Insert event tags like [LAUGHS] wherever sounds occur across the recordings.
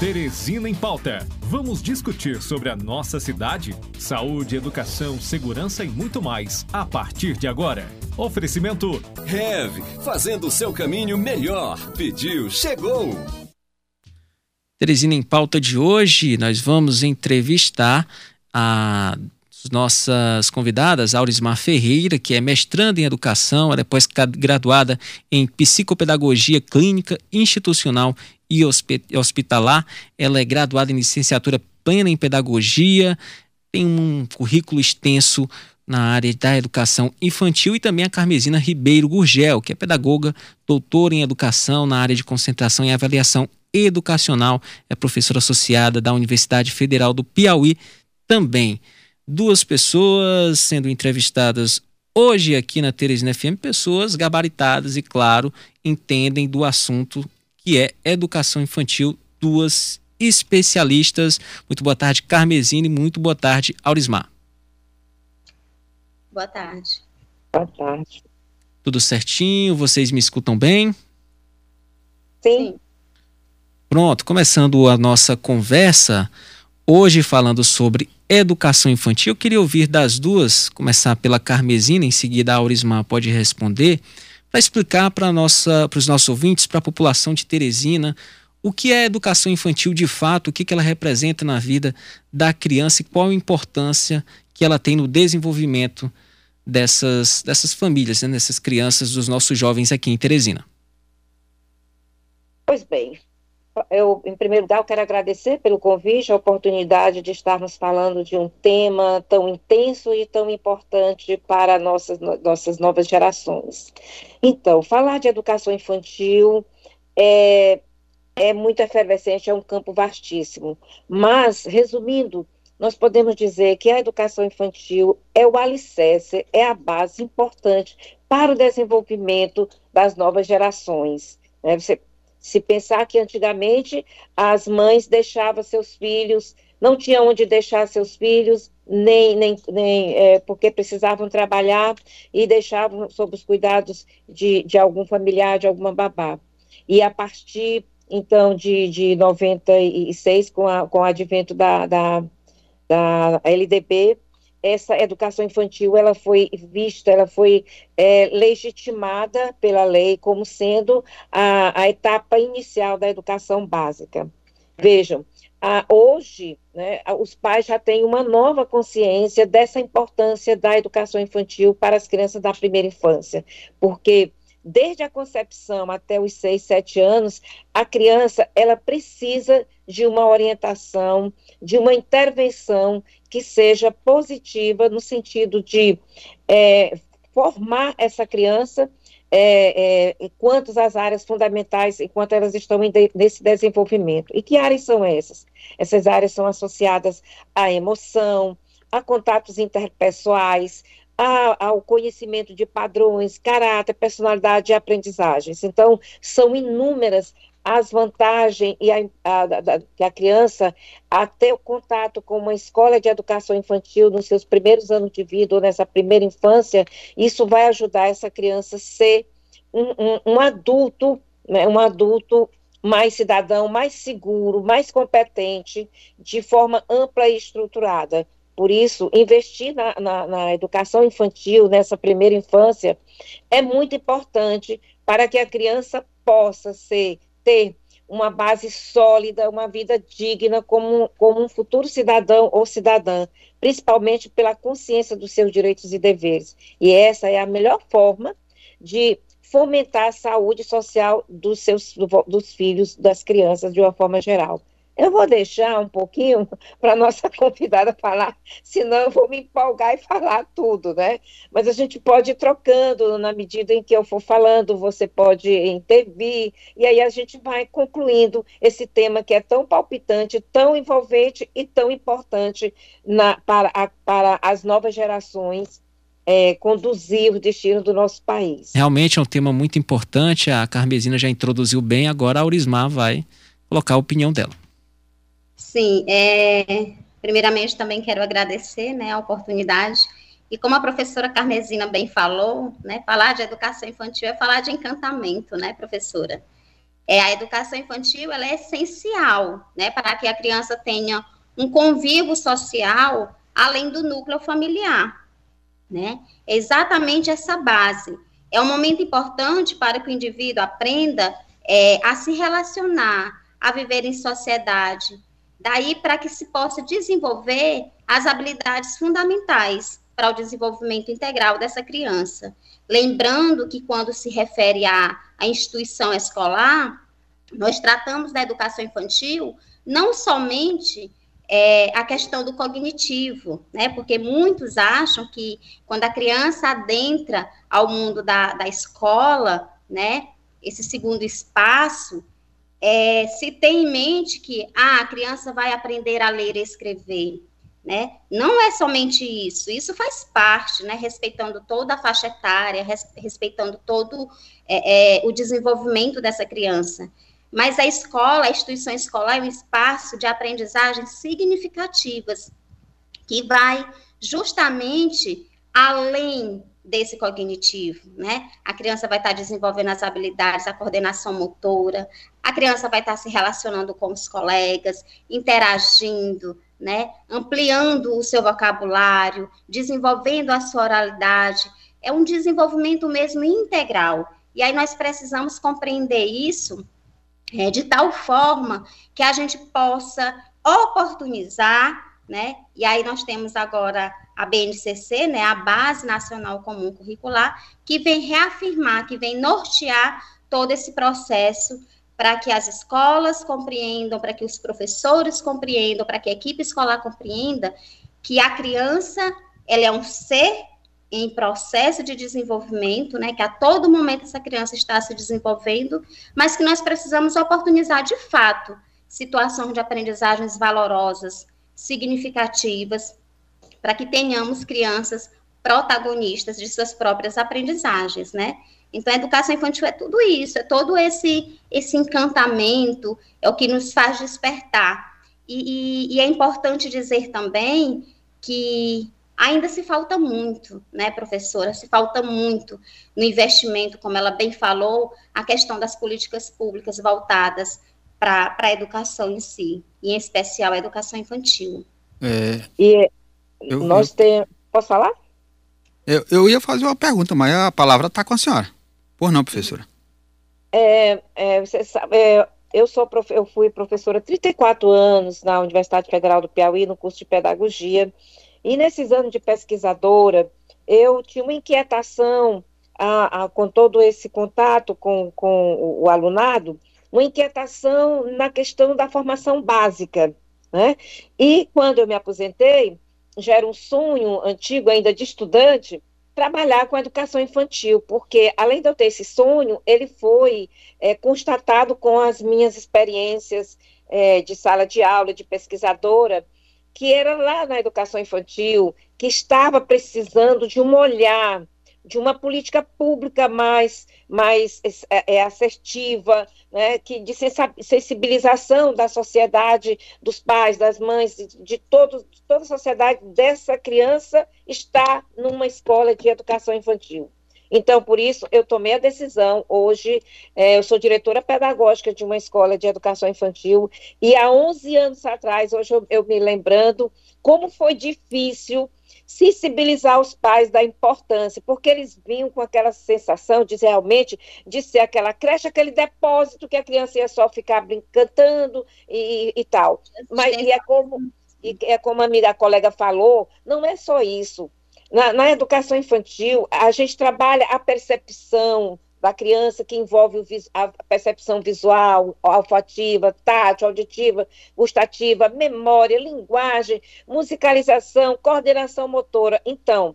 Teresina em Pauta. Vamos discutir sobre a nossa cidade, saúde, educação, segurança e muito mais a partir de agora. Oferecimento Rev, fazendo o seu caminho melhor. Pediu, chegou. Teresina em Pauta de hoje, nós vamos entrevistar a nossas convidadas, Aurismar Ferreira, que é mestranda em educação, ela é pós-graduada em psicopedagogia clínica, institucional e hospitalar. Ela é graduada em licenciatura plena em pedagogia, tem um currículo extenso na área da educação infantil e também a Carmesina Ribeiro Gurgel, que é pedagoga, doutora em educação na área de concentração e avaliação educacional, é professora associada da Universidade Federal do Piauí também. Duas pessoas sendo entrevistadas hoje aqui na Teresina FM, pessoas gabaritadas e, claro, entendem do assunto que é Educação Infantil, duas especialistas. Muito boa tarde, Carmesine, muito boa tarde, Aurismar. Boa tarde. Boa tarde. Tudo certinho? Vocês me escutam bem? Sim. Pronto, começando a nossa conversa, hoje falando sobre educação infantil, eu queria ouvir das duas, começar pela Carmesina, em seguida a Aurismar pode responder para explicar para os nossos ouvintes, para a população de Teresina, o que é educação infantil de fato, o que, que ela representa na vida da criança e qual a importância que ela tem no desenvolvimento dessas, dessas famílias, né, dessas crianças, dos nossos jovens aqui em Teresina. Pois bem, eu, em primeiro lugar, eu quero agradecer pelo convite, a oportunidade de estarmos falando de um tema tão intenso e tão importante para nossas, nossas novas gerações. Então, falar de educação infantil é, é muito efervescente, é um campo vastíssimo. Mas, resumindo, nós podemos dizer que a educação infantil é o alicerce, é a base importante para o desenvolvimento das novas gerações. Né? Você se pensar que antigamente as mães deixavam seus filhos, não tinham onde deixar seus filhos, nem, nem, nem é, porque precisavam trabalhar e deixavam sob os cuidados de, de algum familiar, de alguma babá. E a partir, então, de, de 96, com, a, com o advento da, da, da LDB, essa educação infantil ela foi vista, ela foi é, legitimada pela lei como sendo a, a etapa inicial da educação básica. Vejam, a, hoje né, os pais já têm uma nova consciência dessa importância da educação infantil para as crianças da primeira infância, porque desde a concepção até os seis, sete anos, a criança ela precisa de uma orientação, de uma intervenção que seja positiva no sentido de é, formar essa criança é, é, enquanto as áreas fundamentais, enquanto elas estão de, nesse desenvolvimento. E que áreas são essas? Essas áreas são associadas à emoção, a contatos interpessoais, ao conhecimento de padrões, caráter, personalidade e aprendizagens. Então, são inúmeras as vantagens e a, a, a, a criança a ter o contato com uma escola de educação infantil nos seus primeiros anos de vida ou nessa primeira infância, isso vai ajudar essa criança a ser um, um, um adulto, né, um adulto mais cidadão, mais seguro, mais competente, de forma ampla e estruturada. Por isso, investir na, na, na educação infantil, nessa primeira infância, é muito importante para que a criança possa ser ter uma base sólida, uma vida digna como, como um futuro cidadão ou cidadã, principalmente pela consciência dos seus direitos e deveres. E essa é a melhor forma de fomentar a saúde social dos seus dos filhos, das crianças de uma forma geral. Eu vou deixar um pouquinho [LAUGHS] para nossa [LAUGHS] convidada falar, senão eu vou me empolgar e falar tudo, né? Mas a gente pode ir trocando na medida em que eu for falando, você pode intervir, e aí a gente vai concluindo esse tema que é tão palpitante, tão envolvente e tão importante na, para, a, para as novas gerações é, conduzir o destino do nosso país. Realmente é um tema muito importante, a Carmesina já introduziu bem, agora a Aurismar vai colocar a opinião dela. Sim, é, primeiramente também quero agradecer né, a oportunidade. E como a professora Carmesina bem falou, né, falar de educação infantil é falar de encantamento, né, professora? É, a educação infantil ela é essencial, né, para que a criança tenha um convívio social além do núcleo familiar, né? É exatamente essa base. É um momento importante para que o indivíduo aprenda é, a se relacionar, a viver em sociedade. Daí para que se possa desenvolver as habilidades fundamentais para o desenvolvimento integral dessa criança. Lembrando que quando se refere à, à instituição escolar, nós tratamos da educação infantil não somente é, a questão do cognitivo, né? Porque muitos acham que quando a criança adentra ao mundo da, da escola, né? Esse segundo espaço, é, se tem em mente que ah, a criança vai aprender a ler e escrever, né? Não é somente isso, isso faz parte, né? Respeitando toda a faixa etária, res, respeitando todo é, é, o desenvolvimento dessa criança. Mas a escola, a instituição escolar é um espaço de aprendizagem significativas, que vai justamente além desse cognitivo, né? A criança vai estar desenvolvendo as habilidades, a coordenação motora, a criança vai estar se relacionando com os colegas, interagindo, né? Ampliando o seu vocabulário, desenvolvendo a sua oralidade. É um desenvolvimento mesmo integral. E aí nós precisamos compreender isso é, de tal forma que a gente possa oportunizar, né? E aí nós temos agora a BNCC, né, a Base Nacional Comum Curricular, que vem reafirmar, que vem nortear todo esse processo para que as escolas compreendam, para que os professores compreendam, para que a equipe escolar compreenda que a criança ela é um ser em processo de desenvolvimento, né, que a todo momento essa criança está se desenvolvendo, mas que nós precisamos oportunizar de fato situações de aprendizagens valorosas, significativas, para que tenhamos crianças protagonistas de suas próprias aprendizagens, né? Então, a educação infantil é tudo isso, é todo esse, esse encantamento, é o que nos faz despertar. E, e, e é importante dizer também que ainda se falta muito, né, professora? Se falta muito no investimento, como ela bem falou, a questão das políticas públicas voltadas para a educação em si, e em especial a educação infantil. É, e eu, nós temos. Posso falar? Eu, eu ia fazer uma pergunta, mas a palavra está com a senhora. Por não, professora? É, é, você sabe, é, eu, sou eu fui professora há 34 anos na Universidade Federal do Piauí, no curso de Pedagogia, e nesses anos de pesquisadora, eu tinha uma inquietação a, a, com todo esse contato com, com o, o alunado, uma inquietação na questão da formação básica, né? E quando eu me aposentei, já era um sonho antigo ainda de estudante, trabalhar com a educação infantil, porque além de eu ter esse sonho, ele foi é, constatado com as minhas experiências é, de sala de aula, de pesquisadora, que era lá na educação infantil, que estava precisando de um olhar de uma política pública mais, mais é, é, assertiva, né, que de sensibilização da sociedade, dos pais, das mães, de, todo, de toda a sociedade dessa criança está numa escola de educação infantil. Então, por isso, eu tomei a decisão. Hoje, é, eu sou diretora pedagógica de uma escola de educação infantil, e há 11 anos atrás, hoje eu, eu me lembrando, como foi difícil sensibilizar os pais da importância, porque eles vinham com aquela sensação de realmente de ser aquela creche, aquele depósito que a criança ia só ficar brincando e, e tal. Mas e é como e é como a, amiga, a colega falou, não é só isso. Na, na educação infantil, a gente trabalha a percepção, da criança que envolve a percepção visual, olfativa, tátil, auditiva, gustativa, memória, linguagem, musicalização, coordenação motora. Então,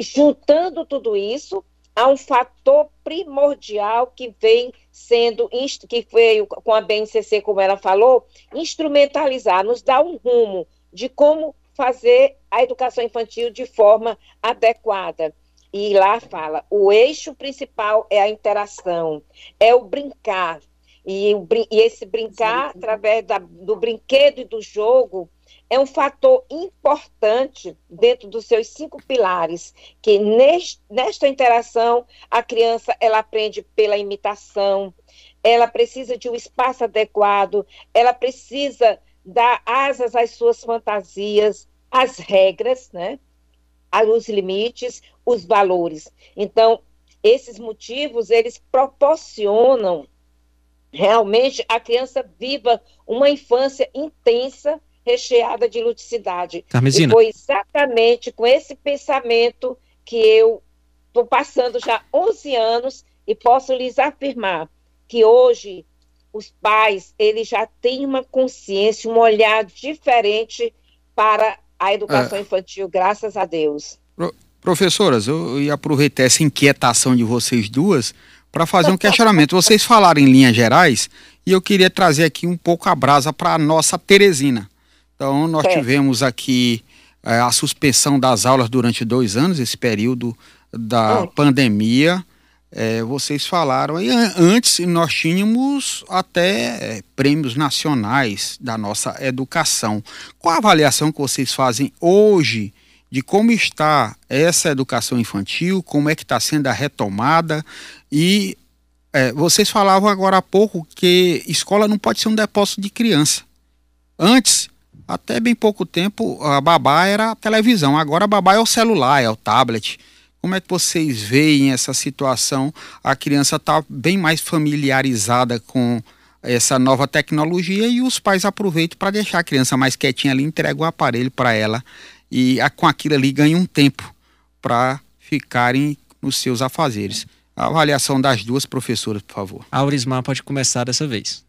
juntando tudo isso, há um fator primordial que vem sendo, que veio com a BNCC, como ela falou, instrumentalizar, nos dá um rumo de como fazer a educação infantil de forma adequada. E lá fala: o eixo principal é a interação, é o brincar. E, o, e esse brincar, Sim. através da, do brinquedo e do jogo, é um fator importante dentro dos seus cinco pilares, que neste, nesta interação a criança ela aprende pela imitação, ela precisa de um espaço adequado, ela precisa dar asas às suas fantasias, às regras, né? os limites, os valores. Então, esses motivos, eles proporcionam realmente a criança viva uma infância intensa, recheada de ludicidade. Carmesina. E foi exatamente com esse pensamento que eu estou passando já 11 anos e posso lhes afirmar que hoje os pais eles já têm uma consciência, um olhar diferente para a educação é. infantil, graças a Deus. Pro, professoras, eu ia aproveitar essa inquietação de vocês duas para fazer um [LAUGHS] questionamento. Vocês falaram em linhas gerais e eu queria trazer aqui um pouco a brasa para a nossa Teresina. Então, nós é. tivemos aqui é, a suspensão das aulas durante dois anos, esse período da pandemia. É, vocês falaram aí, antes nós tínhamos até é, prêmios nacionais da nossa educação. Qual a avaliação que vocês fazem hoje de como está essa educação infantil, como é que está sendo a retomada e é, vocês falavam agora há pouco que escola não pode ser um depósito de criança. Antes, até bem pouco tempo, a babá era a televisão, agora a babá é o celular, é o tablet. Como é que vocês veem essa situação? A criança está bem mais familiarizada com essa nova tecnologia e os pais aproveitam para deixar a criança mais quietinha ali, entregam o aparelho para ela e a, com aquilo ali ganham um tempo para ficarem nos seus afazeres. A avaliação das duas professoras, por favor. A Aurismar pode começar dessa vez.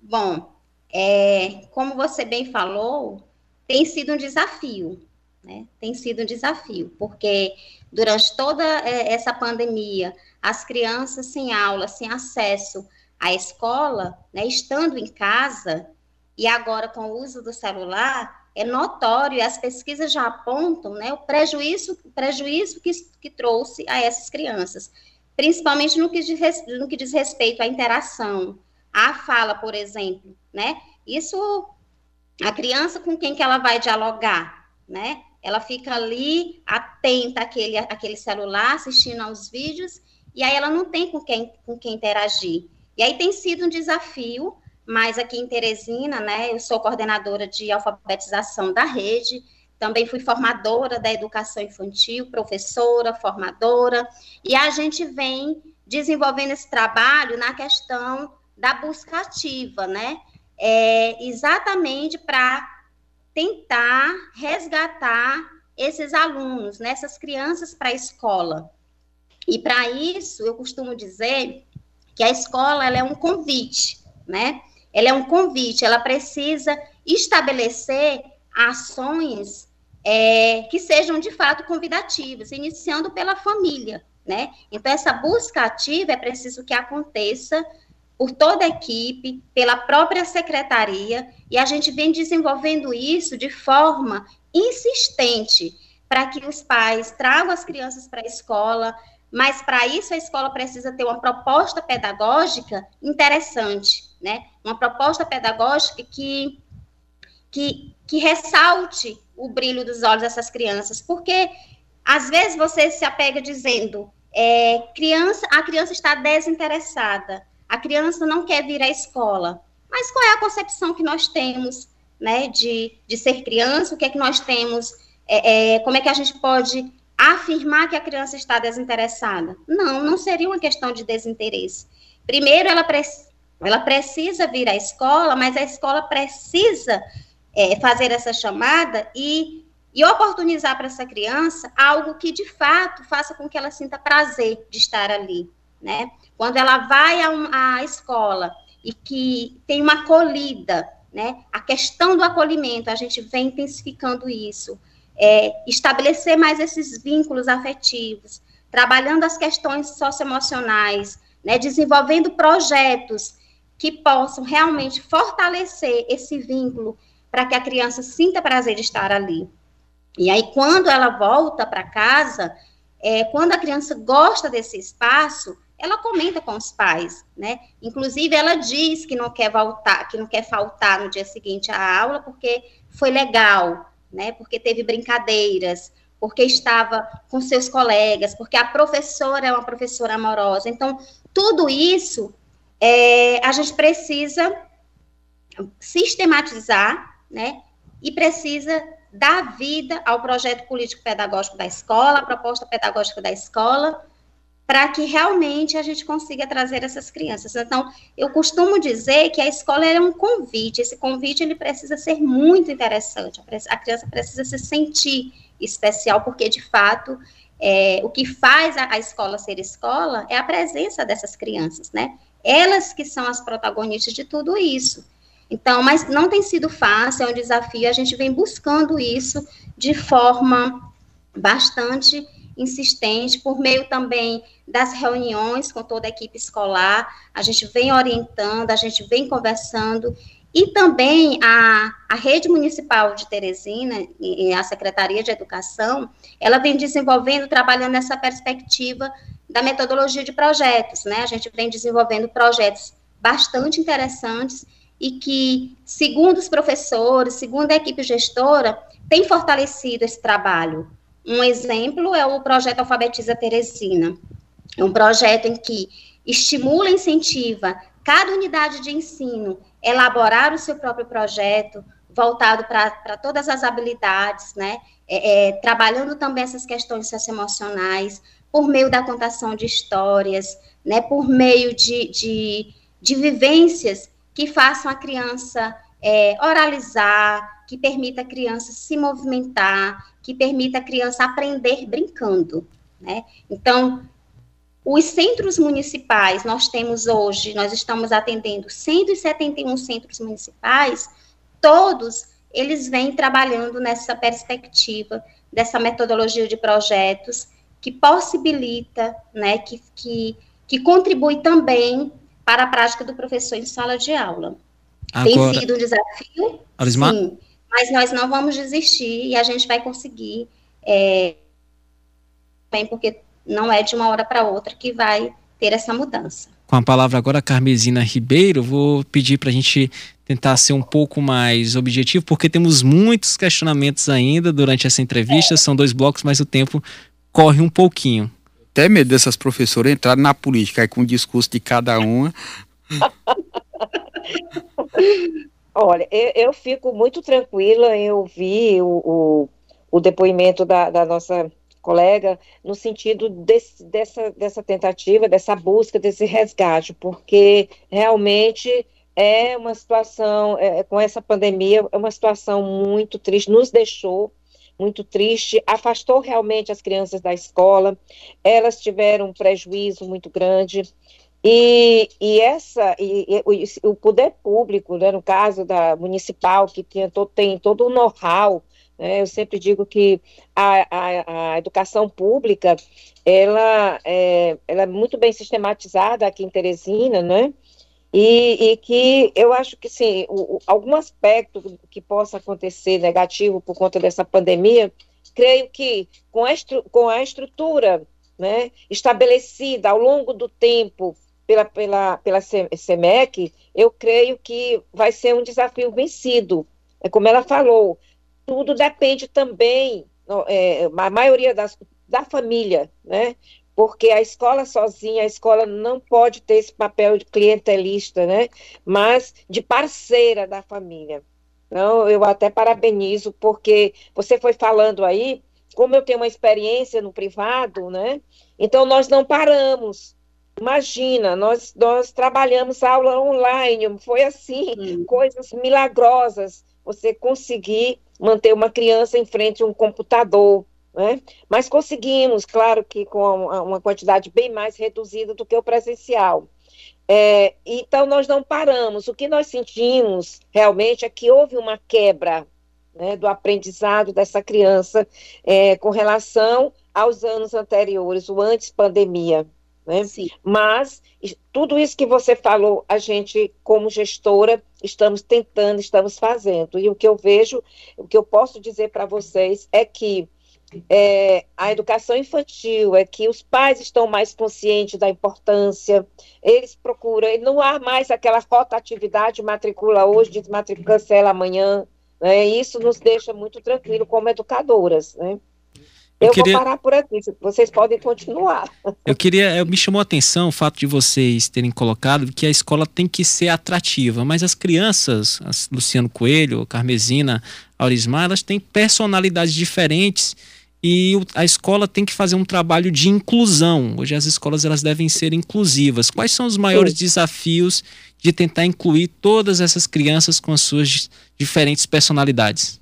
Bom, é, como você bem falou, tem sido um desafio né? Tem sido um desafio, porque durante toda é, essa pandemia, as crianças sem aula, sem acesso à escola, né, estando em casa, e agora com o uso do celular, é notório, e as pesquisas já apontam né, o prejuízo, prejuízo que, que trouxe a essas crianças, principalmente no que, diz, no que diz respeito à interação, à fala, por exemplo, né? Isso, a criança com quem que ela vai dialogar, né? Ela fica ali atenta àquele, àquele celular, assistindo aos vídeos, e aí ela não tem com quem, com quem interagir. E aí tem sido um desafio, mas aqui em Teresina, né, eu sou coordenadora de alfabetização da rede, também fui formadora da educação infantil, professora, formadora, e a gente vem desenvolvendo esse trabalho na questão da busca ativa, né? É, exatamente para tentar resgatar esses alunos, né, crianças para a escola. E para isso, eu costumo dizer que a escola ela é um convite, né? Ela é um convite, ela precisa estabelecer ações é, que sejam de fato convidativas, iniciando pela família, né? Então, essa busca ativa é preciso que aconteça por toda a equipe, pela própria secretaria, e a gente vem desenvolvendo isso de forma insistente para que os pais tragam as crianças para a escola, mas para isso a escola precisa ter uma proposta pedagógica interessante, né? Uma proposta pedagógica que, que, que ressalte o brilho dos olhos dessas crianças, porque às vezes você se apega dizendo é, criança, a criança está desinteressada, a criança não quer vir à escola. Mas qual é a concepção que nós temos né, de, de ser criança? O que é que nós temos? É, é, como é que a gente pode afirmar que a criança está desinteressada? Não, não seria uma questão de desinteresse. Primeiro, ela, pre ela precisa vir à escola, mas a escola precisa é, fazer essa chamada e, e oportunizar para essa criança algo que, de fato, faça com que ela sinta prazer de estar ali, né? Quando ela vai à escola e que tem uma acolhida, né? A questão do acolhimento, a gente vem intensificando isso. É, estabelecer mais esses vínculos afetivos, trabalhando as questões socioemocionais, né? Desenvolvendo projetos que possam realmente fortalecer esse vínculo para que a criança sinta prazer de estar ali. E aí, quando ela volta para casa, é, quando a criança gosta desse espaço, ela comenta com os pais, né? Inclusive, ela diz que não quer voltar, que não quer faltar no dia seguinte à aula porque foi legal, né? Porque teve brincadeiras, porque estava com seus colegas, porque a professora é uma professora amorosa. Então, tudo isso é, a gente precisa sistematizar, né, e precisa dar vida ao projeto político-pedagógico da escola, à proposta pedagógica da escola, para que realmente a gente consiga trazer essas crianças. Então, eu costumo dizer que a escola é um convite, esse convite ele precisa ser muito interessante, a criança precisa se sentir especial, porque, de fato, é, o que faz a, a escola ser escola é a presença dessas crianças, né? Elas que são as protagonistas de tudo isso. Então, mas não tem sido fácil, é um desafio, a gente vem buscando isso de forma bastante insistente, por meio também das reuniões com toda a equipe escolar, a gente vem orientando, a gente vem conversando, e também a, a rede municipal de Teresina e a Secretaria de Educação, ela vem desenvolvendo, trabalhando nessa perspectiva da metodologia de projetos, né? A gente vem desenvolvendo projetos bastante interessantes e que, segundo os professores, segundo a equipe gestora, tem fortalecido esse trabalho. Um exemplo é o projeto Alfabetiza Teresina. É um projeto em que estimula incentiva cada unidade de ensino elaborar o seu próprio projeto, voltado para todas as habilidades, né? É, é, trabalhando também essas questões socioemocionais, por meio da contação de histórias, né? Por meio de, de, de vivências que façam a criança é, oralizar, que permita a criança se movimentar, que permita a criança aprender brincando, né? Então, os centros municipais, nós temos hoje, nós estamos atendendo 171 centros municipais, todos eles vêm trabalhando nessa perspectiva, dessa metodologia de projetos, que possibilita, né, que, que, que contribui também para a prática do professor em sala de aula. Agora, Tem sido um desafio, Arismar? sim, mas nós não vamos desistir e a gente vai conseguir, é, bem, porque não é de uma hora para outra que vai ter essa mudança. Com a palavra agora, Carmesina Ribeiro, vou pedir para a gente tentar ser um pouco mais objetivo, porque temos muitos questionamentos ainda durante essa entrevista, é. são dois blocos, mas o tempo corre um pouquinho até medo dessas professoras entrarem na política, aí com o discurso de cada uma. [LAUGHS] Olha, eu, eu, fico muito tranquila em ouvir o, o, o depoimento da, da, nossa colega no sentido desse, dessa, dessa tentativa, dessa busca, desse resgate, porque realmente é uma situação, é, com essa pandemia, é uma situação muito triste, nos deixou muito triste, afastou realmente as crianças da escola, elas tiveram um prejuízo muito grande. E, e essa e, e, o poder público, né, no caso da municipal, que tinha tem todo o know-how, né, eu sempre digo que a, a, a educação pública ela é, ela é muito bem sistematizada aqui em Teresina, né? E, e, que eu acho que sim, o, algum aspecto que possa acontecer negativo por conta dessa pandemia, creio que com a, estru, com a estrutura né, estabelecida ao longo do tempo pela, pela, pela CEMEC, eu creio que vai ser um desafio vencido. É como ela falou, tudo depende também, é, a maioria das, da família, né? porque a escola sozinha, a escola não pode ter esse papel de clientelista, né? Mas de parceira da família. Então, eu até parabenizo, porque você foi falando aí, como eu tenho uma experiência no privado, né? Então, nós não paramos. Imagina, nós, nós trabalhamos aula online, foi assim, hum. coisas milagrosas, você conseguir manter uma criança em frente a um computador, né? Mas conseguimos, claro que com uma quantidade bem mais reduzida do que o presencial. É, então, nós não paramos. O que nós sentimos realmente é que houve uma quebra né, do aprendizado dessa criança é, com relação aos anos anteriores, o antes pandemia. Né? Mas tudo isso que você falou, a gente, como gestora, estamos tentando, estamos fazendo. E o que eu vejo, o que eu posso dizer para vocês é que é, a educação infantil, é que os pais estão mais conscientes da importância, eles procuram, não há mais aquela rotatividade, matricula hoje, desmatricula, cancela amanhã, né? isso nos deixa muito tranquilo como educadoras, né? Eu, eu queria... vou parar por aqui, vocês podem continuar. Eu queria, eu, me chamou a atenção o fato de vocês terem colocado que a escola tem que ser atrativa, mas as crianças, as Luciano Coelho, Carmesina, Aurismar, elas têm personalidades diferentes e a escola tem que fazer um trabalho de inclusão. Hoje as escolas elas devem ser inclusivas. Quais são os maiores Sim. desafios de tentar incluir todas essas crianças com as suas diferentes personalidades?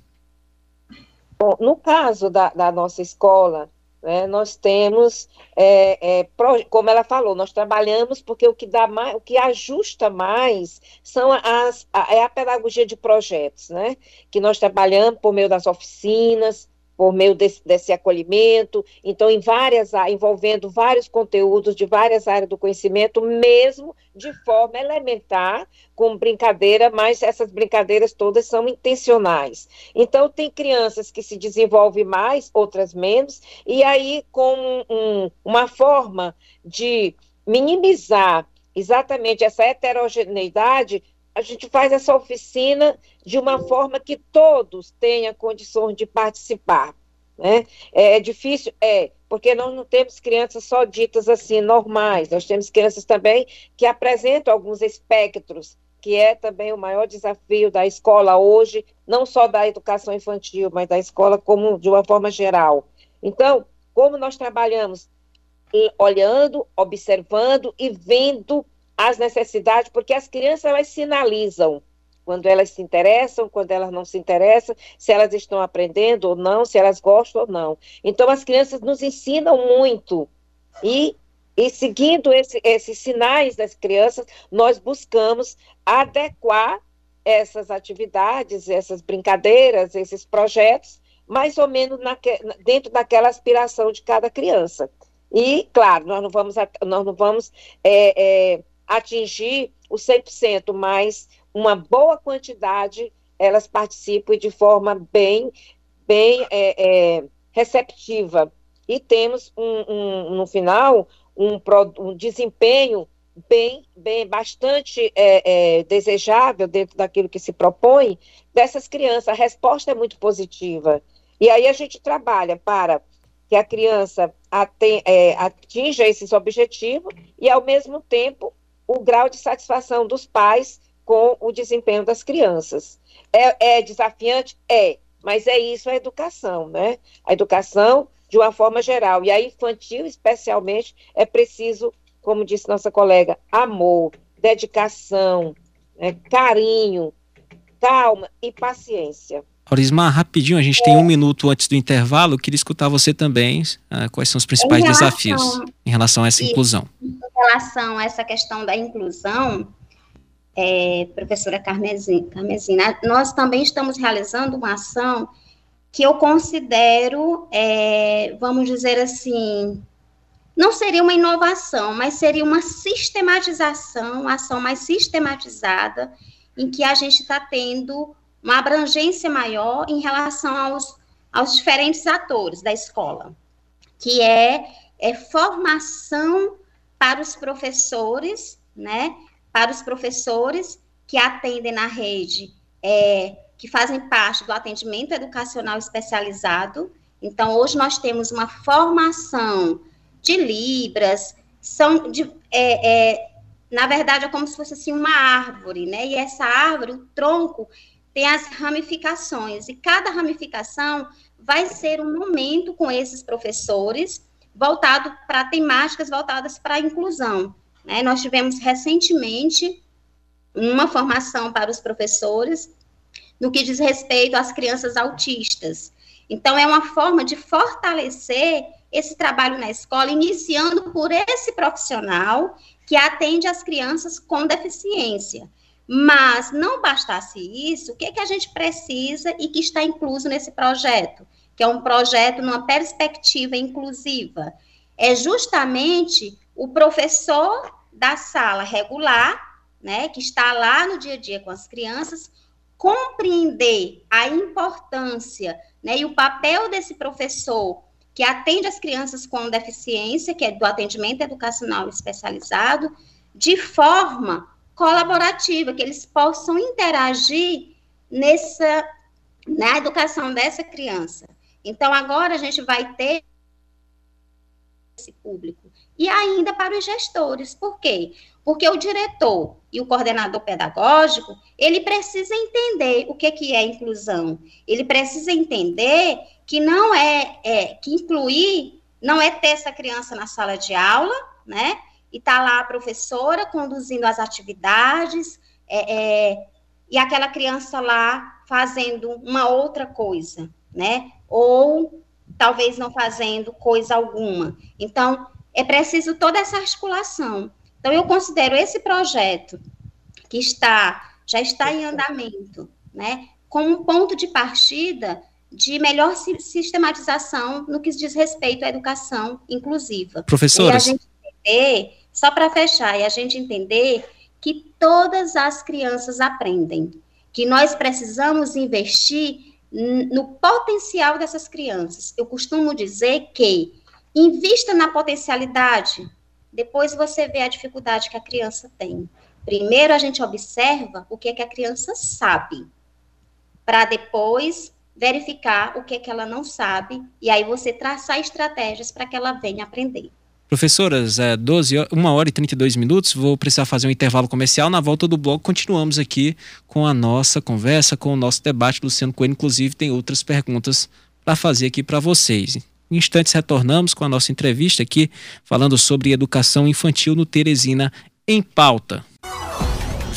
Bom, no caso da, da nossa escola, né, nós temos, é, é, como ela falou, nós trabalhamos porque o que dá mais, o que ajusta mais são as, a, é a pedagogia de projetos, né? Que nós trabalhamos por meio das oficinas, por meio desse, desse, acolhimento, então em várias envolvendo vários conteúdos de várias áreas do conhecimento, mesmo de forma elementar, com brincadeira, mas essas brincadeiras todas são intencionais. Então tem crianças que se desenvolvem mais, outras menos, e aí com um, uma forma de minimizar exatamente essa heterogeneidade, a gente faz essa oficina de uma forma que todos tenham condições de participar. Né? É, é, difícil, é, porque nós não temos crianças só ditas assim, normais, nós temos crianças também que apresentam alguns espectros, que é também o maior desafio da escola hoje, não só da educação infantil, mas da escola como de uma forma geral. Então, como nós trabalhamos olhando, observando e vendo as necessidades, porque as crianças elas sinalizam quando elas se interessam, quando elas não se interessam, se elas estão aprendendo ou não, se elas gostam ou não. Então as crianças nos ensinam muito e e seguindo esse, esses sinais das crianças, nós buscamos adequar essas atividades, essas brincadeiras, esses projetos, mais ou menos naque, dentro daquela aspiração de cada criança. E, claro, nós não vamos, nós não vamos é, é, atingir o 100%, mas uma boa quantidade elas participam de forma bem, bem é, é, receptiva. E temos um, um, no final um, um, desempenho bem, bem bastante é, é, desejável dentro daquilo que se propõe dessas crianças. A resposta é muito positiva. E aí a gente trabalha para que a criança é, atinja esses objetivos e, ao mesmo tempo, o grau de satisfação dos pais com o desempenho das crianças. É, é desafiante? É, mas é isso a educação, né? A educação de uma forma geral. E a infantil, especialmente, é preciso, como disse nossa colega, amor, dedicação, né? carinho, calma e paciência. Aurismar, rapidinho, a gente é. tem um minuto antes do intervalo. Eu queria escutar você também. Uh, quais são os principais em relação, desafios em relação a essa isso, inclusão? Em relação a essa questão da inclusão, é, professora Carmesina, nós também estamos realizando uma ação que eu considero, é, vamos dizer assim, não seria uma inovação, mas seria uma sistematização, uma ação mais sistematizada, em que a gente está tendo uma abrangência maior em relação aos, aos diferentes atores da escola, que é, é formação para os professores, né? Para os professores que atendem na rede, é, que fazem parte do atendimento educacional especializado. Então, hoje nós temos uma formação de Libras, são de, é, é, na verdade, é como se fosse assim uma árvore, né? E essa árvore, o tronco, tem as ramificações, e cada ramificação vai ser um momento com esses professores voltado para temáticas voltadas para a inclusão. Né? Nós tivemos recentemente uma formação para os professores no que diz respeito às crianças autistas. Então, é uma forma de fortalecer esse trabalho na escola, iniciando por esse profissional que atende as crianças com deficiência. Mas não bastasse isso, o que, é que a gente precisa e que está incluso nesse projeto? Que é um projeto numa perspectiva inclusiva. É justamente o professor da sala regular, né, que está lá no dia a dia com as crianças, compreender a importância né, e o papel desse professor que atende as crianças com deficiência, que é do atendimento educacional especializado, de forma colaborativa, que eles possam interagir nessa na educação dessa criança. Então, agora a gente vai ter esse público. E ainda para os gestores. Por quê? Porque o diretor e o coordenador pedagógico, ele precisa entender o que, que é inclusão. Ele precisa entender que não é, é que incluir não é ter essa criança na sala de aula, né? E tá lá a professora conduzindo as atividades, é, é, e aquela criança lá fazendo uma outra coisa, né? Ou talvez não fazendo coisa alguma. Então, é preciso toda essa articulação. Então, eu considero esse projeto que está já está em andamento, né, como um ponto de partida de melhor sistematização no que diz respeito à educação inclusiva. Professora. E a gente entender, só para fechar, e a gente entender que todas as crianças aprendem, que nós precisamos investir no potencial dessas crianças. Eu costumo dizer que invista na potencialidade, depois você vê a dificuldade que a criança tem. Primeiro a gente observa o que é que a criança sabe, para depois verificar o que é que ela não sabe e aí você traçar estratégias para que ela venha aprender. Professoras, é 12, 1 hora e 32 minutos, vou precisar fazer um intervalo comercial. Na volta do bloco, continuamos aqui com a nossa conversa, com o nosso debate. Luciano Coelho, inclusive, tem outras perguntas para fazer aqui para vocês. Em instantes, retornamos com a nossa entrevista aqui, falando sobre educação infantil no Teresina em pauta.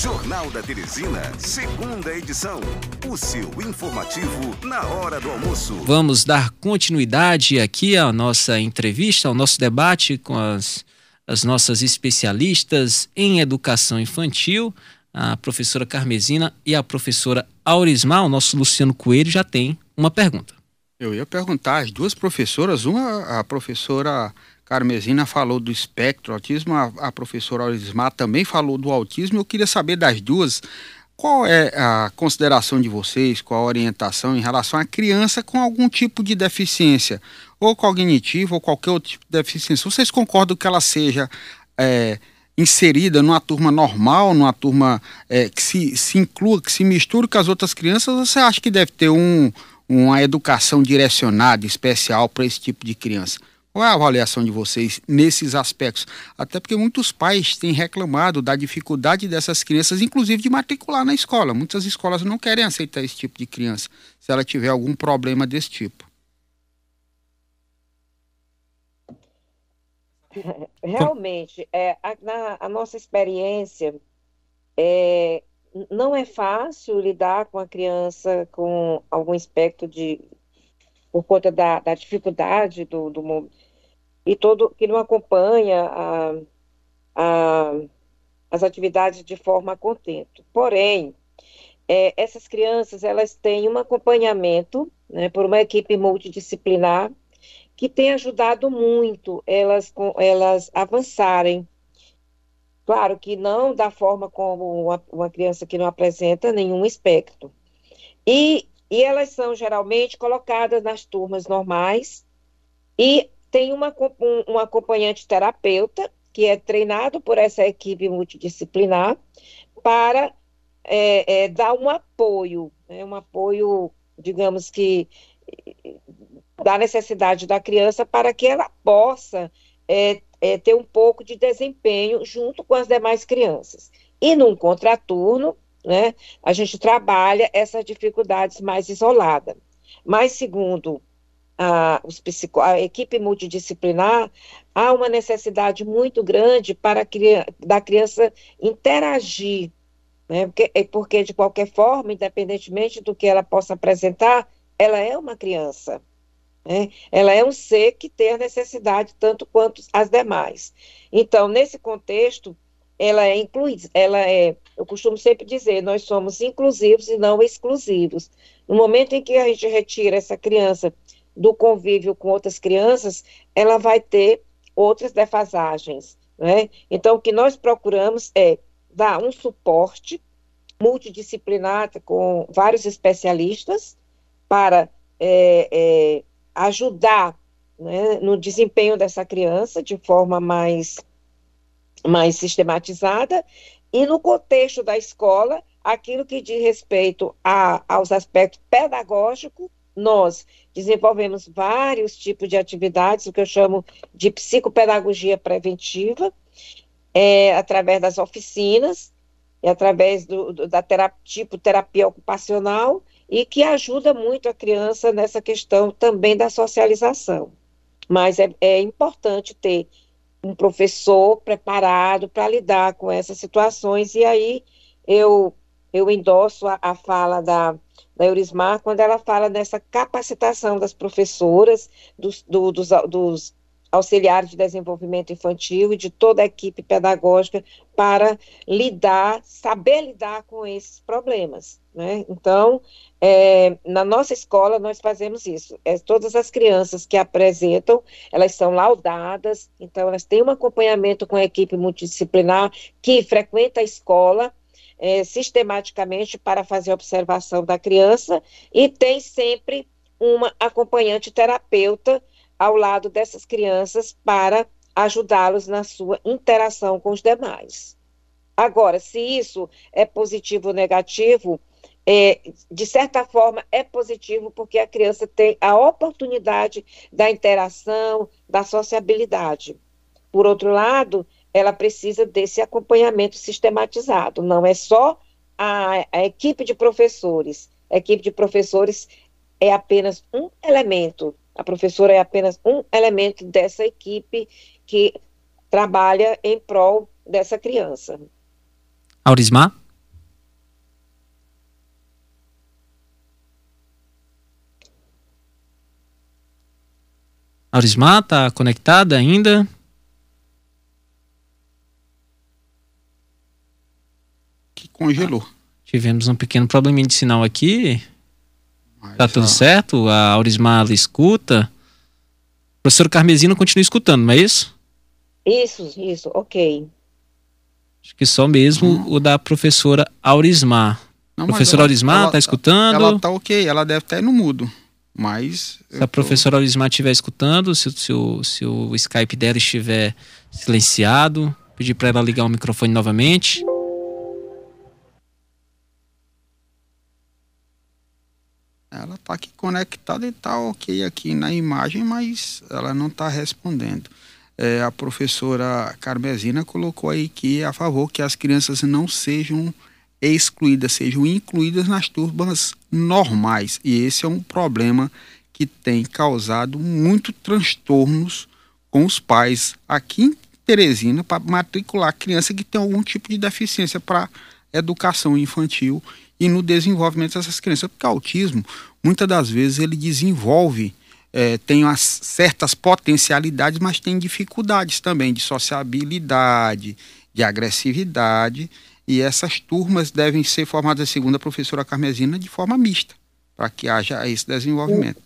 Jornal da Teresina, segunda edição. O seu informativo na hora do almoço. Vamos dar continuidade aqui à nossa entrevista, ao nosso debate com as, as nossas especialistas em educação infantil, a professora Carmesina e a professora Aurismar. O nosso Luciano Coelho já tem uma pergunta. Eu ia perguntar às duas professoras, uma a professora Carmesina falou do espectro autismo, a, a professora Orismar também falou do autismo. Eu queria saber das duas qual é a consideração de vocês, qual a orientação em relação à criança com algum tipo de deficiência, ou cognitiva, ou qualquer outro tipo de deficiência. Vocês concordam que ela seja é, inserida numa turma normal, numa turma é, que se, se inclua, que se misture com as outras crianças, ou você acha que deve ter um, uma educação direcionada, especial para esse tipo de criança? Qual é a avaliação de vocês nesses aspectos? Até porque muitos pais têm reclamado da dificuldade dessas crianças, inclusive de matricular na escola. Muitas escolas não querem aceitar esse tipo de criança, se ela tiver algum problema desse tipo. [LAUGHS] Realmente, é, a, na, a nossa experiência, é, não é fácil lidar com a criança com algum aspecto de por conta da, da dificuldade do, do e todo que não acompanha a, a, as atividades de forma a contento. Porém, é, essas crianças elas têm um acompanhamento né, por uma equipe multidisciplinar que tem ajudado muito elas, elas avançarem. Claro que não da forma como uma, uma criança que não apresenta nenhum espectro. E e elas são geralmente colocadas nas turmas normais e tem uma, um, um acompanhante terapeuta que é treinado por essa equipe multidisciplinar para é, é, dar um apoio, né, um apoio, digamos que, da necessidade da criança para que ela possa é, é ter um pouco de desempenho junto com as demais crianças. E num contraturno, né, a gente trabalha essas dificuldades mais isoladas. Mas, segundo a, os psico, a equipe multidisciplinar, há uma necessidade muito grande para a, da criança interagir, né, porque, é porque, de qualquer forma, independentemente do que ela possa apresentar, ela é uma criança. Né? Ela é um ser que tem a necessidade tanto quanto as demais. Então, nesse contexto, ela é incluída, ela é, eu costumo sempre dizer, nós somos inclusivos e não exclusivos. No momento em que a gente retira essa criança do convívio com outras crianças, ela vai ter outras defasagens, né? Então, o que nós procuramos é dar um suporte multidisciplinar com vários especialistas para é, é, ajudar né, no desempenho dessa criança de forma mais mais sistematizada, e no contexto da escola, aquilo que diz respeito a, aos aspectos pedagógicos nós desenvolvemos vários tipos de atividades, o que eu chamo de psicopedagogia preventiva, é, através das oficinas, e através do, do, da terapia, tipo terapia ocupacional, e que ajuda muito a criança nessa questão também da socialização. Mas é, é importante ter um professor preparado para lidar com essas situações, e aí eu, eu endosso a, a fala da, da Eurismar quando ela fala nessa capacitação das professoras, dos, do, dos, dos auxiliares de desenvolvimento infantil e de toda a equipe pedagógica para lidar, saber lidar com esses problemas. Né? Então, é, na nossa escola, nós fazemos isso. É, todas as crianças que apresentam, elas são laudadas, então elas têm um acompanhamento com a equipe multidisciplinar que frequenta a escola é, sistematicamente para fazer observação da criança e tem sempre uma acompanhante terapeuta ao lado dessas crianças para ajudá-los na sua interação com os demais. Agora, se isso é positivo ou negativo, é, de certa forma é positivo porque a criança tem a oportunidade da interação, da sociabilidade. Por outro lado, ela precisa desse acompanhamento sistematizado, não é só a, a equipe de professores. A equipe de professores é apenas um elemento a professora é apenas um elemento dessa equipe que trabalha em prol dessa criança. Aurismar? Aurismar, está conectada ainda? Que congelou. Ah, tivemos um pequeno probleminha de sinal aqui. Mas, tá tudo ó. certo? A Aurismar escuta. O professor Carmesino continua escutando, não é isso? Isso, isso, ok. Acho que só mesmo hum. o da professora Aurismar. Não, professora ela, Aurismar, ela, tá escutando? Ela tá ok, ela deve estar no mudo. Mas. Se a professora Aurismar estiver escutando, se, se, o, se o Skype dela estiver silenciado, pedir para ela ligar o microfone novamente. Ela está aqui conectada e está ok aqui na imagem, mas ela não está respondendo. É, a professora Carmesina colocou aí que é a favor que as crianças não sejam excluídas, sejam incluídas nas turmas normais. E esse é um problema que tem causado muito transtornos com os pais aqui em Teresina para matricular criança que tem algum tipo de deficiência para educação infantil e no desenvolvimento dessas crianças. Porque o autismo, muitas das vezes, ele desenvolve, é, tem umas certas potencialidades, mas tem dificuldades também de sociabilidade, de agressividade. E essas turmas devem ser formadas, segundo a professora Carmesina, de forma mista, para que haja esse desenvolvimento.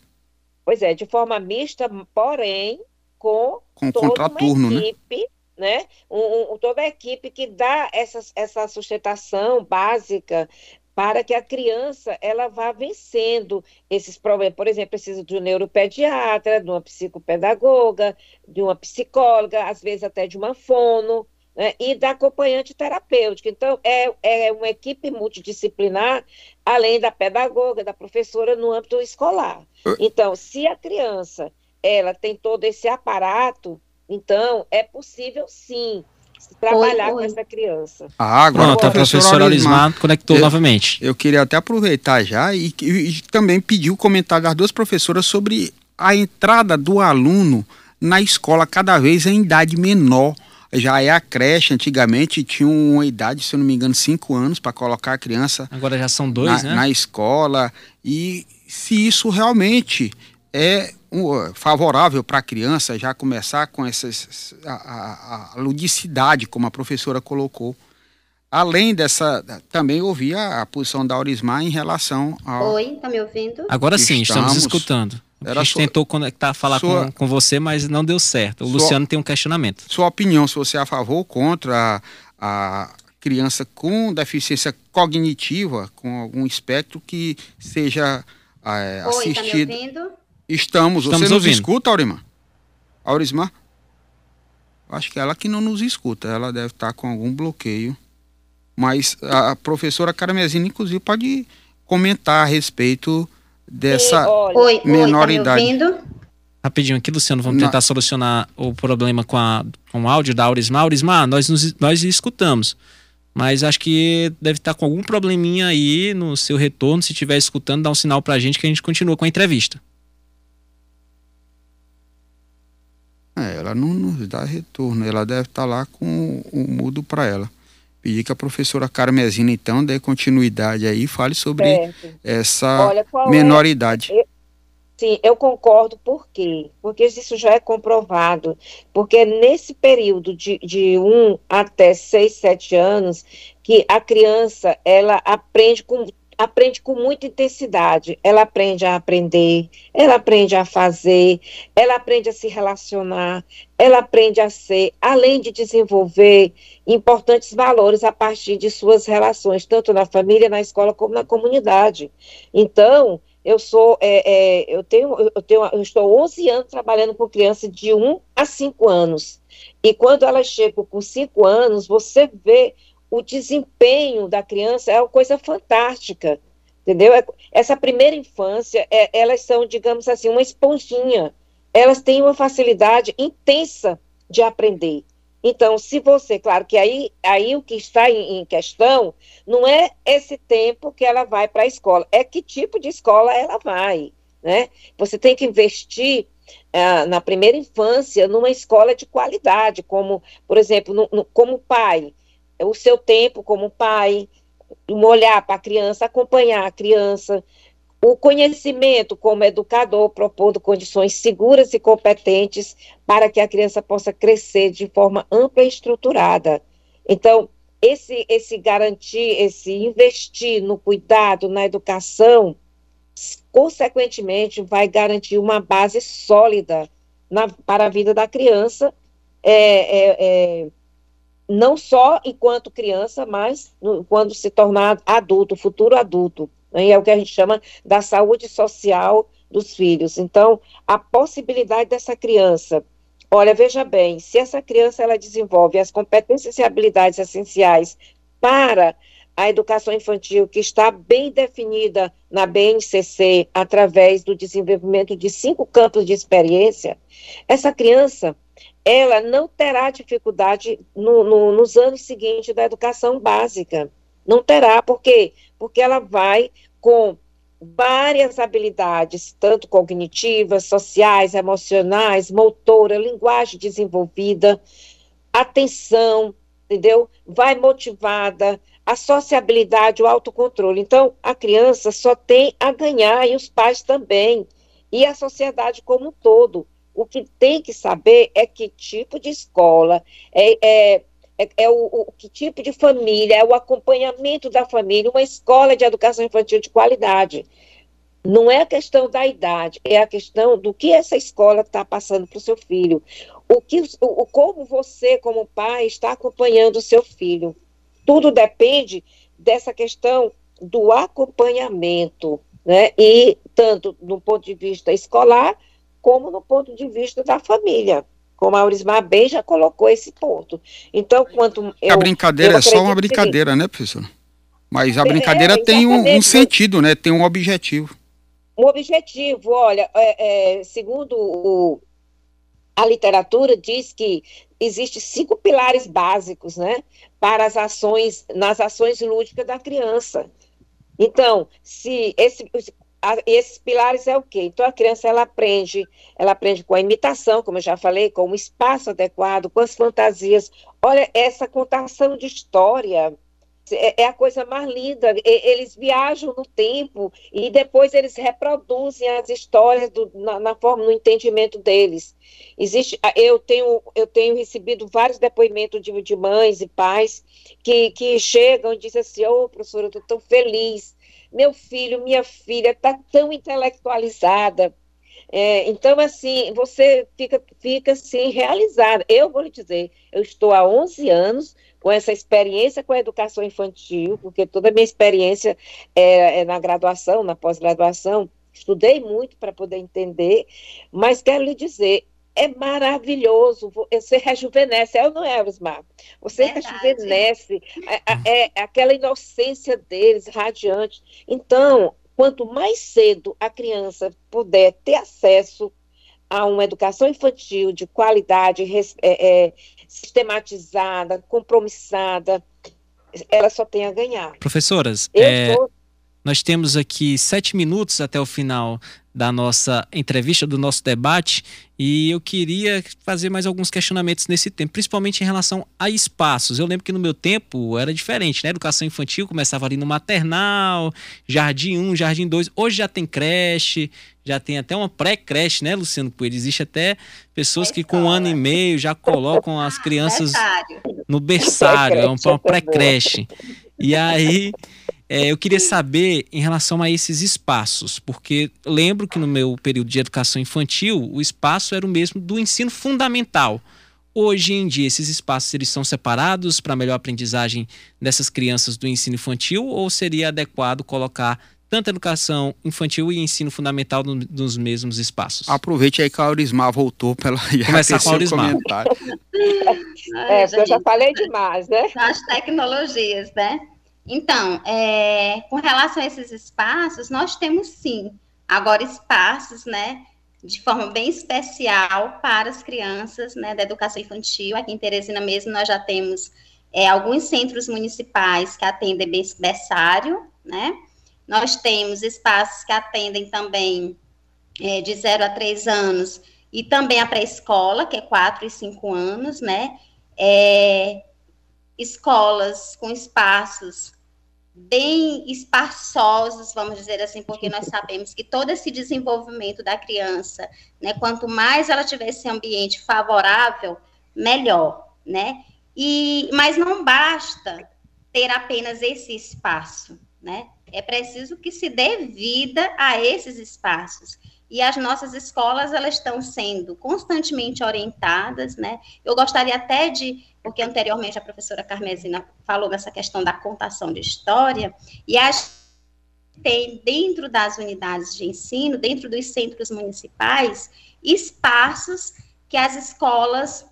Pois é, de forma mista, porém, com, com contraturno, uma né? equipe, né? né? Um, um, toda a equipe que dá essa, essa sustentação básica para que a criança ela vá vencendo esses problemas. Por exemplo, precisa de um neuropediatra, de uma psicopedagoga, de uma psicóloga, às vezes até de uma fono, né? e da acompanhante terapêutica. Então, é, é uma equipe multidisciplinar, além da pedagoga, da professora no âmbito escolar. Então, se a criança ela tem todo esse aparato, então é possível sim trabalhar oi, oi. com essa criança. Ah, agora Pronto, a professora Olismar conectou eu, novamente. Eu queria até aproveitar já e, e, e também pedir o comentário das duas professoras sobre a entrada do aluno na escola cada vez em idade menor. Já é a creche, antigamente tinha uma idade, se eu não me engano, cinco anos para colocar a criança. Agora já são dois, na, né? Na escola. E se isso realmente é favorável para a criança já começar com essas, a, a, a, ludicidade, como a professora colocou. Além dessa, também ouvi a, a posição da Aurismar em relação ao. Oi, tá me ouvindo? Agora sim, estamos, estamos escutando. A gente sua, tentou conectar, falar sua, com, com você, mas não deu certo. O sua, Luciano tem um questionamento. Sua opinião, se você é a favor ou contra a, a criança com deficiência cognitiva, com algum espectro que seja é. Oi, tá me ouvindo? Estamos. Estamos Você ouvindo. nos escuta, Aurimar? Aurismar? Acho que ela que não nos escuta. Ela deve estar com algum bloqueio. Mas a professora Carmesina, inclusive, pode comentar a respeito dessa oi, menor oi, tá idade. Rapidinho aqui, Luciano, vamos tentar solucionar o problema com, a, com o áudio da Aurismar. Aurismar, nós, nos, nós escutamos, mas acho que deve estar com algum probleminha aí no seu retorno. Se estiver escutando, dá um sinal para a gente que a gente continua com a entrevista. É, ela não nos dá retorno, ela deve estar lá com o mudo para ela. Pedir que a professora Carmesina, então, dê continuidade aí e fale sobre certo. essa Olha, menoridade. É? Sim, eu concordo. Por quê? Porque isso já é comprovado. Porque nesse período de, de 1 até 6, 7 anos, que a criança ela aprende com aprende com muita intensidade. Ela aprende a aprender, ela aprende a fazer, ela aprende a se relacionar, ela aprende a ser, além de desenvolver importantes valores a partir de suas relações, tanto na família, na escola, como na comunidade. Então, eu sou, é, é, eu tenho, eu tenho, eu estou 11 anos trabalhando com crianças de 1 a 5 anos. E quando elas chegam com 5 anos, você vê o desempenho da criança é uma coisa fantástica, entendeu? É, essa primeira infância, é, elas são, digamos assim, uma esponjinha. Elas têm uma facilidade intensa de aprender. Então, se você, claro que aí, aí o que está em, em questão não é esse tempo que ela vai para a escola, é que tipo de escola ela vai, né? Você tem que investir ah, na primeira infância numa escola de qualidade, como, por exemplo, no, no, como pai, o seu tempo como pai, olhar para a criança, acompanhar a criança, o conhecimento como educador, propondo condições seguras e competentes para que a criança possa crescer de forma ampla e estruturada. Então, esse, esse garantir, esse investir no cuidado, na educação, consequentemente, vai garantir uma base sólida na, para a vida da criança, é, é, é, não só enquanto criança, mas no, quando se tornar adulto, futuro adulto. Né? É o que a gente chama da saúde social dos filhos. Então, a possibilidade dessa criança, olha, veja bem, se essa criança ela desenvolve as competências e habilidades essenciais para a educação infantil, que está bem definida na BNCC, através do desenvolvimento de cinco campos de experiência, essa criança, ela não terá dificuldade no, no, nos anos seguintes da educação básica. Não terá, por quê? Porque ela vai com várias habilidades, tanto cognitivas, sociais, emocionais, motora, linguagem desenvolvida, atenção, entendeu? Vai motivada, a sociabilidade, o autocontrole. Então, a criança só tem a ganhar e os pais também, e a sociedade como um todo. O que tem que saber é que tipo de escola, é, é é, é o, o, que tipo de família, é o acompanhamento da família, uma escola de educação infantil de qualidade. Não é a questão da idade, é a questão do que essa escola está passando para o seu filho. O que, o, como você, como pai, está acompanhando o seu filho. Tudo depende dessa questão do acompanhamento, né? E tanto no ponto de vista escolar, como no ponto de vista da família como a Aurismar bem já colocou esse ponto. Então, quanto eu, A brincadeira é só uma brincadeira, né, professor? Mas a é, brincadeira é, tem um, um, sentido, né? Tem um objetivo. Um objetivo, olha, é, é, segundo o, a literatura diz que existe cinco pilares básicos, né, para as ações nas ações lúdicas da criança. Então, se esse, a, esses pilares é o quê? Então a criança ela aprende, ela aprende com a imitação, como eu já falei, com o espaço adequado, com as fantasias. Olha, essa contação de história é, é a coisa mais linda. Eles viajam no tempo e depois eles reproduzem as histórias do, na, na, forma, no entendimento deles. Existe, eu tenho, eu tenho recebido vários depoimentos de, de mães e pais que, que chegam e dizem assim: Ô, oh, professora, eu estou tão feliz meu filho, minha filha está tão intelectualizada. É, então, assim, você fica, fica assim, realizada. Eu vou lhe dizer, eu estou há 11 anos com essa experiência com a educação infantil, porque toda a minha experiência é, é na graduação, na pós-graduação, estudei muito para poder entender, mas quero lhe dizer, é maravilhoso, você rejuvenesce, é ou não é, Osmar? Você Verdade. rejuvenesce, é, é, é, aquela inocência deles, radiante. Então, quanto mais cedo a criança puder ter acesso a uma educação infantil de qualidade, é, é, sistematizada, compromissada, ela só tem a ganhar. Professoras, é, nós temos aqui sete minutos até o final da nossa entrevista, do nosso debate, e eu queria fazer mais alguns questionamentos nesse tempo, principalmente em relação a espaços. Eu lembro que no meu tempo era diferente, né? Educação infantil começava ali no maternal, jardim 1, jardim 2. Hoje já tem creche, já tem até uma pré-creche, né, Luciano Coelho? Existe até pessoas que com um ano e meio já colocam as crianças no berçário, é uma pré-creche. E aí é, eu queria saber em relação a esses espaços, porque lembro que no meu período de educação infantil, o espaço era o mesmo do ensino fundamental. Hoje em dia, esses espaços eles são separados para melhor aprendizagem dessas crianças do ensino infantil ou seria adequado colocar tanto educação infantil e ensino fundamental no, nos mesmos espaços? Aproveite aí que a Aurismar voltou para ela começar com a Aurismar. é, porque eu já falei demais, né? As tecnologias, né? Então, é, com relação a esses espaços, nós temos sim, agora espaços, né, de forma bem especial para as crianças, né, da educação infantil. Aqui em Teresina mesmo nós já temos é, alguns centros municipais que atendem berçário, né, nós temos espaços que atendem também é, de 0 a 3 anos e também a pré-escola, que é 4 e 5 anos, né, é, escolas com espaços bem espaçosos, vamos dizer assim, porque nós sabemos que todo esse desenvolvimento da criança, né, quanto mais ela tiver esse ambiente favorável, melhor, né? E mas não basta ter apenas esse espaço, né? É preciso que se dê vida a esses espaços e as nossas escolas elas estão sendo constantemente orientadas, né? Eu gostaria até de, porque anteriormente a professora Carmesina falou dessa questão da contação de história, e a tem dentro das unidades de ensino, dentro dos centros municipais, espaços que as escolas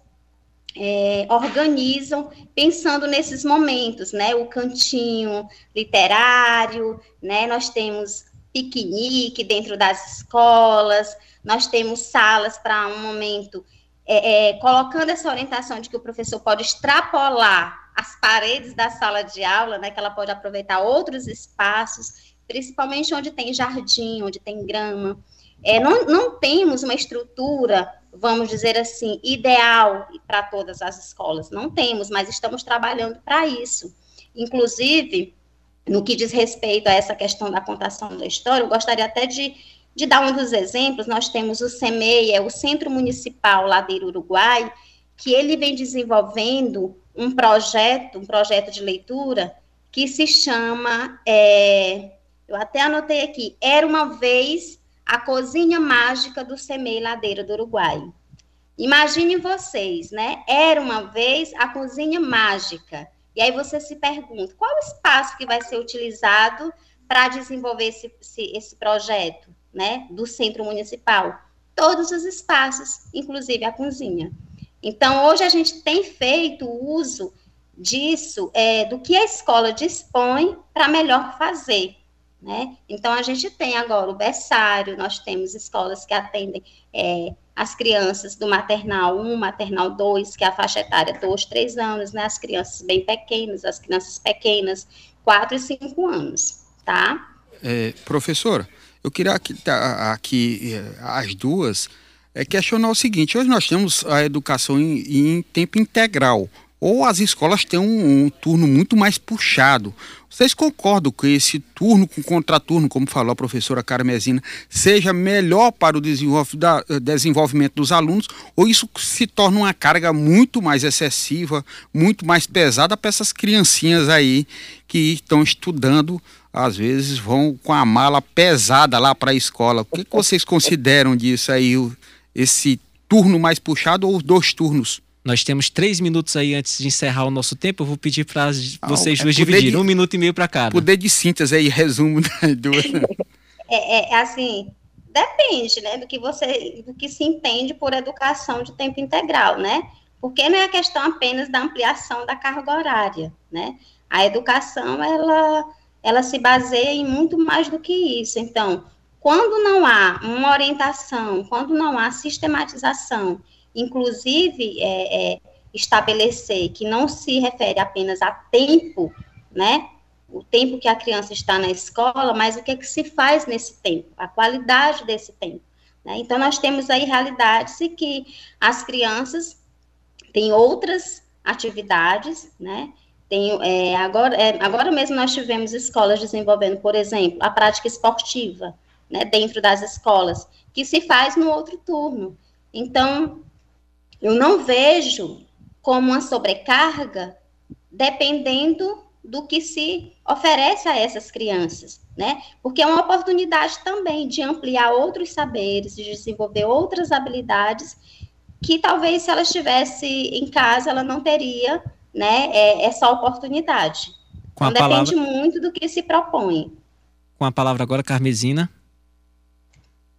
é, organizam pensando nesses momentos, né? O cantinho literário, né? Nós temos piquenique dentro das escolas, nós temos salas para um momento, é, é, colocando essa orientação de que o professor pode extrapolar as paredes da sala de aula, né, que ela pode aproveitar outros espaços, principalmente onde tem jardim, onde tem grama. É, não, não temos uma estrutura, vamos dizer assim, ideal para todas as escolas, não temos, mas estamos trabalhando para isso. Inclusive, no que diz respeito a essa questão da contação da história, eu gostaria até de, de dar um dos exemplos. Nós temos o CEMEI, é o Centro Municipal Ladeira Uruguai, que ele vem desenvolvendo um projeto, um projeto de leitura que se chama, é, eu até anotei aqui, Era uma vez a cozinha mágica do CEMEI Ladeira do Uruguai. Imaginem vocês, né? Era uma vez a cozinha mágica. E aí você se pergunta, qual o espaço que vai ser utilizado para desenvolver esse, esse, esse projeto, né, do centro municipal? Todos os espaços, inclusive a cozinha. Então, hoje a gente tem feito uso disso, é, do que a escola dispõe para melhor fazer. Né? Então, a gente tem agora o berçário, nós temos escolas que atendem é, as crianças do maternal 1, maternal 2, que é a faixa etária 2, 3 anos, né? As crianças bem pequenas, as crianças pequenas, 4 e 5 anos, tá? É, professora, eu queria aqui, tá, aqui é, as duas é questionar o seguinte: hoje nós temos a educação em, em tempo integral, ou as escolas têm um, um, turno muito mais puxado. Vocês concordam que esse turno com contraturno, como falou a professora Carmesina, seja melhor para o eh, desenvolvimento dos alunos, ou isso se torna uma carga muito mais excessiva, muito mais pesada para essas criancinhas aí que estão estudando, às vezes vão com a mala pesada lá para a escola. O que, que vocês consideram disso aí, esse turno mais puxado ou os dois turnos? Nós temos três minutos aí antes de encerrar o nosso tempo. Eu vou pedir para vocês é duas dividirem, de, um minuto e meio para cada. Poder de síntese aí, [LAUGHS] resumo das duas. É, é, assim, depende, né, do que você, do que se entende por educação de tempo integral, né? Porque não é a questão apenas da ampliação da carga horária, né? A educação, ela, ela se baseia em muito mais do que isso. Então, quando não há uma orientação, quando não há sistematização, inclusive é, é, estabelecer que não se refere apenas a tempo, né? O tempo que a criança está na escola, mas o que, é que se faz nesse tempo, a qualidade desse tempo. Né? Então, nós temos aí realidades em que as crianças têm outras atividades, né? Tem, é, agora, é, agora mesmo nós tivemos escolas desenvolvendo, por exemplo, a prática esportiva, né, dentro das escolas, que se faz no outro turno. Então, eu não vejo como uma sobrecarga dependendo do que se oferece a essas crianças, né? Porque é uma oportunidade também de ampliar outros saberes, de desenvolver outras habilidades que talvez se ela estivesse em casa ela não teria, né? É, essa oportunidade. Com então, palavra... depende muito do que se propõe. Com a palavra agora, Carmesina.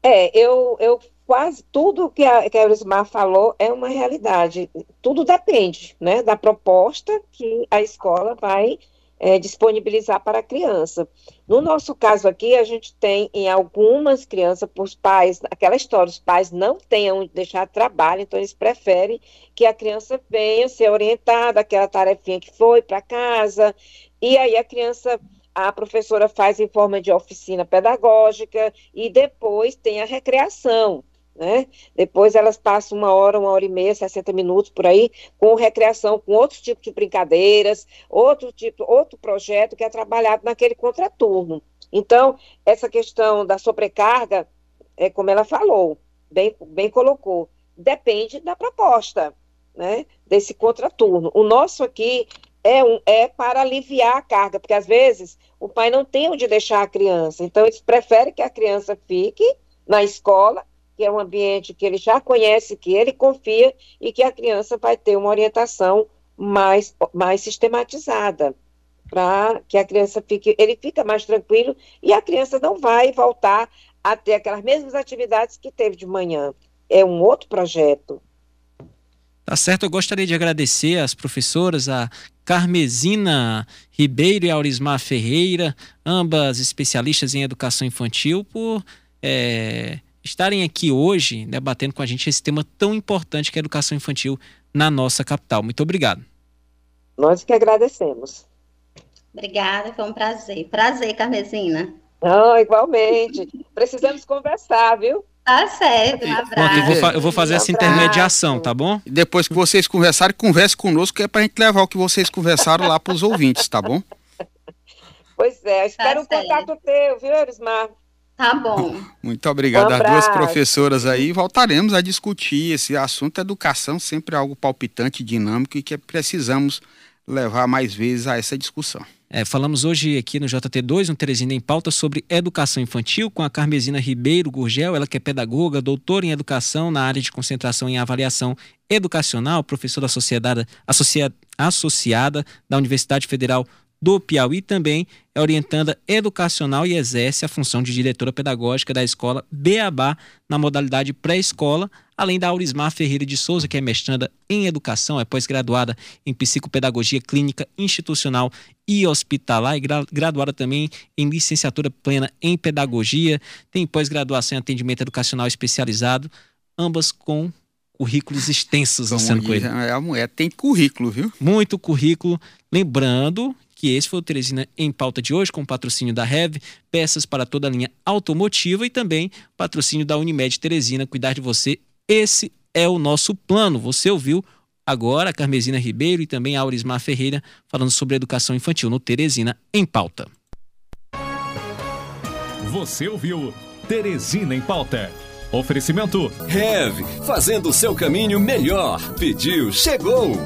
É, eu, eu quase tudo que a, que a Eurismar falou é uma realidade. Tudo depende, né, da proposta que a escola vai é, disponibilizar para a criança. No nosso caso aqui, a gente tem em algumas crianças, os pais, aquela história, os pais não têm onde deixar trabalho, então eles preferem que a criança venha ser orientada, aquela tarefinha que foi para casa, e aí a criança a professora faz em forma de oficina pedagógica e depois tem a recreação né? Depois elas passam uma hora, uma hora e meia, 60 minutos por aí, com recreação, com outros tipos de brincadeiras, outro tipo, outro projeto que é trabalhado naquele contraturno. Então, essa questão da sobrecarga, é como ela falou, bem, bem colocou, depende da proposta, né? Desse contraturno. O nosso aqui é, um, é para aliviar a carga, porque às vezes o pai não tem onde deixar a criança, então eles preferem que a criança fique na escola que é um ambiente que ele já conhece, que ele confia e que a criança vai ter uma orientação mais, mais sistematizada para que a criança fique, ele fica mais tranquilo e a criança não vai voltar a ter aquelas mesmas atividades que teve de manhã. É um outro projeto. Tá certo, eu gostaria de agradecer às professoras, a Carmesina Ribeiro e Aurismar Ferreira, ambas especialistas em educação infantil, por é, estarem aqui hoje debatendo com a gente esse tema tão importante que é a educação infantil na nossa capital. Muito obrigado. Nós que agradecemos. Obrigada, foi um prazer. Prazer, Carmesina. Não, igualmente. Precisamos conversar, viu? Tá certo, um abraço. Pronto, eu, vou, eu vou fazer um essa intermediação, tá bom? Depois que vocês conversarem, converse conosco, que é pra gente levar o que vocês conversaram lá para os ouvintes, tá bom? Pois é, espero tá um contato teu, viu, Erismar? Tá bom. Muito obrigado às duas professoras aí. Voltaremos a discutir esse assunto. Educação sempre é algo palpitante, dinâmico e que precisamos levar mais vezes a essa discussão. É, falamos hoje aqui no JT2, no Teresina em Pauta, sobre educação infantil com a Carmesina Ribeiro Gurgel, ela que é pedagoga, doutora em educação na área de concentração em avaliação educacional, professora associada, associada da Universidade Federal do Piauí também é orientanda educacional e exerce a função de diretora pedagógica da escola Beabá na modalidade pré-escola, além da Aurismar Ferreira de Souza, que é mestranda em educação, é pós-graduada em psicopedagogia clínica institucional e hospitalar e graduada também em licenciatura plena em pedagogia, tem pós-graduação em atendimento educacional especializado, ambas com currículos extensos, Luciano Coelho. A mulher tem currículo, viu? Muito currículo. Lembrando que esse foi o Teresina em pauta de hoje, com o patrocínio da Rev, peças para toda a linha automotiva e também patrocínio da Unimed Teresina, cuidar de você. Esse é o nosso plano. Você ouviu agora a Carmesina Ribeiro e também a Aurismar Ferreira falando sobre educação infantil no Teresina em pauta. Você ouviu Teresina em pauta. Oferecimento Rev, fazendo o seu caminho melhor. Pediu, chegou.